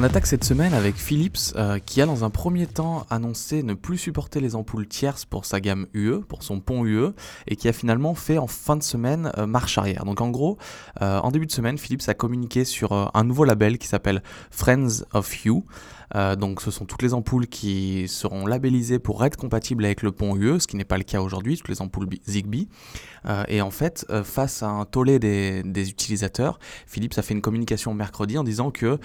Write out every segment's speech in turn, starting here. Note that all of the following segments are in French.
On attaque cette semaine avec Philips euh, qui a dans un premier temps annoncé ne plus supporter les ampoules tierces pour sa gamme UE, pour son pont UE, et qui a finalement fait en fin de semaine euh, marche arrière. Donc en gros, euh, en début de semaine, Philips a communiqué sur un nouveau label qui s'appelle Friends of You. Donc ce sont toutes les ampoules qui seront labellisées pour être compatibles avec le pont UE, ce qui n'est pas le cas aujourd'hui, toutes les ampoules Zigbee. Et en fait, face à un tollé des, utilisateurs, Philips a fait une communication mercredi en disant que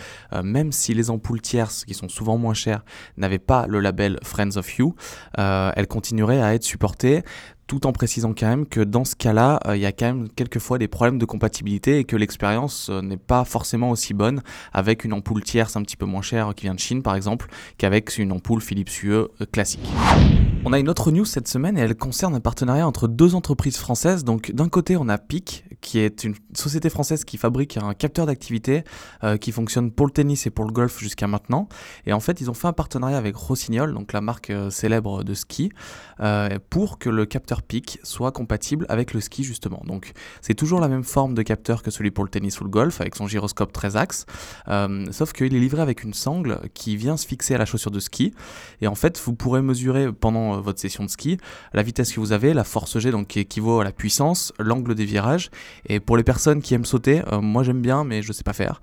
même si les ampoules tierces, qui sont souvent moins chères, n'avaient pas le label Friends of You, elles continueraient à être supportées tout en précisant quand même que dans ce cas-là, euh, il y a quand même quelquefois des problèmes de compatibilité et que l'expérience euh, n'est pas forcément aussi bonne avec une ampoule tierce un petit peu moins chère qui vient de Chine par exemple qu'avec une ampoule Philips UE euh, classique. On a une autre news cette semaine et elle concerne un partenariat entre deux entreprises françaises. Donc d'un côté on a PIC qui est une société française qui fabrique un capteur d'activité qui fonctionne pour le tennis et pour le golf jusqu'à maintenant. Et en fait ils ont fait un partenariat avec Rossignol, donc la marque célèbre de ski, pour que le capteur PIC soit compatible avec le ski justement. Donc c'est toujours la même forme de capteur que celui pour le tennis ou le golf avec son gyroscope 13 axes, euh, sauf qu'il est livré avec une sangle qui vient se fixer à la chaussure de ski et en fait vous pourrez mesurer pendant euh, votre session de ski la vitesse que vous avez, la force G donc qui équivaut à la puissance, l'angle des virages et pour les personnes qui aiment sauter, euh, moi j'aime bien mais je sais pas faire,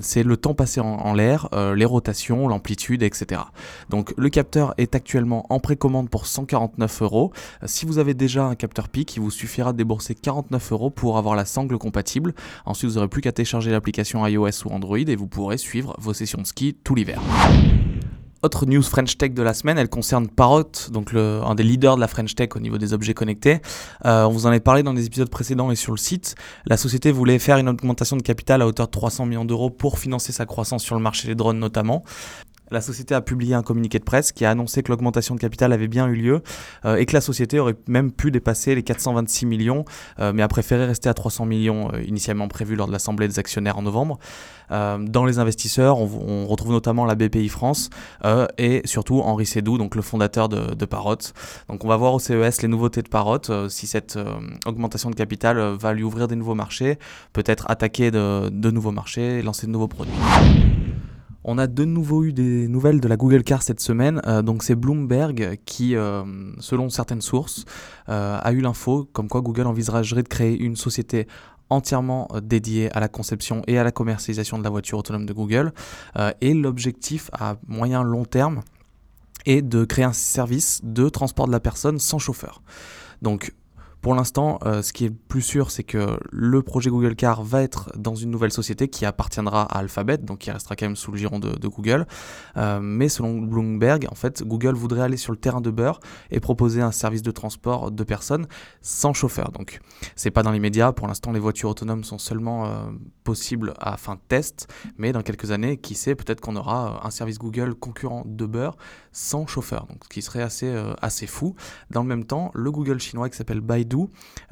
c'est le temps passé en, en l'air, les rotations, l'amplitude etc. Donc le capteur est actuellement en précommande pour 149 euros. Si vous avez déjà un capteur PIC, il vous suffira de débourser 49 euros pour avoir la sangle compatible. Ensuite, vous n'aurez plus qu'à télécharger l'application iOS ou Android et vous pourrez suivre vos sessions de ski tout l'hiver. Autre news French Tech de la semaine, elle concerne Parrot, donc un des leaders de la French Tech au niveau des objets connectés. Euh, on vous en a parlé dans des épisodes précédents et sur le site. La société voulait faire une augmentation de capital à hauteur de 300 millions d'euros pour financer sa croissance sur le marché des drones notamment. La société a publié un communiqué de presse qui a annoncé que l'augmentation de capital avait bien eu lieu euh, et que la société aurait même pu dépasser les 426 millions, euh, mais a préféré rester à 300 millions euh, initialement prévus lors de l'Assemblée des actionnaires en novembre. dans les investisseurs, on, retrouve notamment la BPI France et surtout Henri Sédou, donc le fondateur de, de, Parrot. Donc on va voir au CES les nouveautés de Parrot, si cette augmentation de capital va lui ouvrir des nouveaux marchés, peut-être attaquer de, de nouveaux marchés, lancer de nouveaux produits. On a de nouveau eu des nouvelles de la Google Car cette semaine. Euh, donc c'est Bloomberg qui, euh, selon certaines sources, euh, a eu l'info comme quoi Google envisagerait de créer une société entièrement dédiée à la conception et à la commercialisation de la voiture autonome de Google. et l'objectif à moyen long terme est de créer un service de transport de la personne sans chauffeur. Donc pour l'instant, euh, ce qui est plus sûr, c'est que le projet Google Car va être dans une nouvelle société qui appartiendra à Alphabet, donc qui restera quand même sous le giron de, Google. Euh, mais selon Bloomberg, en fait, Google voudrait aller sur le terrain de beurre et proposer un service de transport de personnes sans chauffeur. Donc, c'est pas dans l'immédiat. Pour l'instant, les voitures autonomes sont seulement euh, possibles à fin de test, mais dans quelques années, qui sait, peut-être qu'on aura un service Google concurrent de beurre sans chauffeur, donc ce qui serait assez, assez fou. Dans le même temps, le Google chinois qui s'appelle Baidu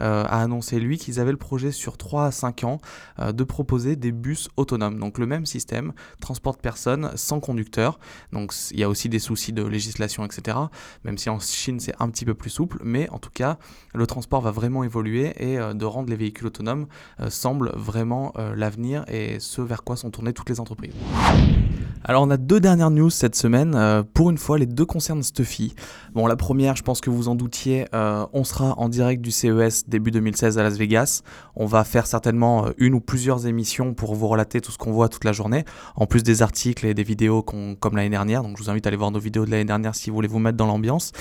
euh, a annoncé lui qu'ils avaient le projet sur 3 à 5 ans euh, de proposer des bus autonomes. Donc le même système, transport de personnes sans conducteur. Donc il y a aussi des soucis de législation, etc. Même si en Chine c'est un petit peu plus souple, mais en tout cas le transport va vraiment évoluer et euh, de rendre les véhicules autonomes semble vraiment l'avenir et ce vers quoi sont tournées toutes les entreprises. Alors on a deux dernières news cette semaine. Euh, pour une fois, les deux concernent Stuffy. Bon, la première, je pense que vous en doutiez, euh, on sera en direct du CES début 2016 à Las Vegas. On va faire certainement euh, une ou plusieurs émissions pour vous relater tout ce qu'on voit toute la journée, en plus des articles et des vidéos comme l'année dernière. Donc je vous invite à aller voir nos vidéos de l'année dernière si vous voulez vous mettre dans l'ambiance.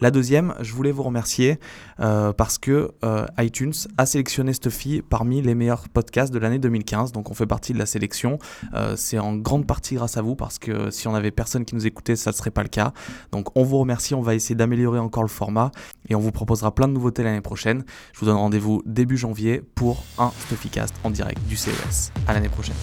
La deuxième, je voulais vous remercier parce que iTunes a sélectionné Stuffy parmi les meilleurs podcasts de l'année 2015. Donc on fait partie de la sélection. C'est en grande partie grâce à parce que si on avait personne qui nous écoutait, ça ne serait pas le cas. Donc on vous remercie, on va essayer d'améliorer encore le format et on vous proposera plein de nouveautés l'année prochaine. Je vous donne rendez-vous début janvier pour un Stuffycast en direct du CES. À l'année prochaine.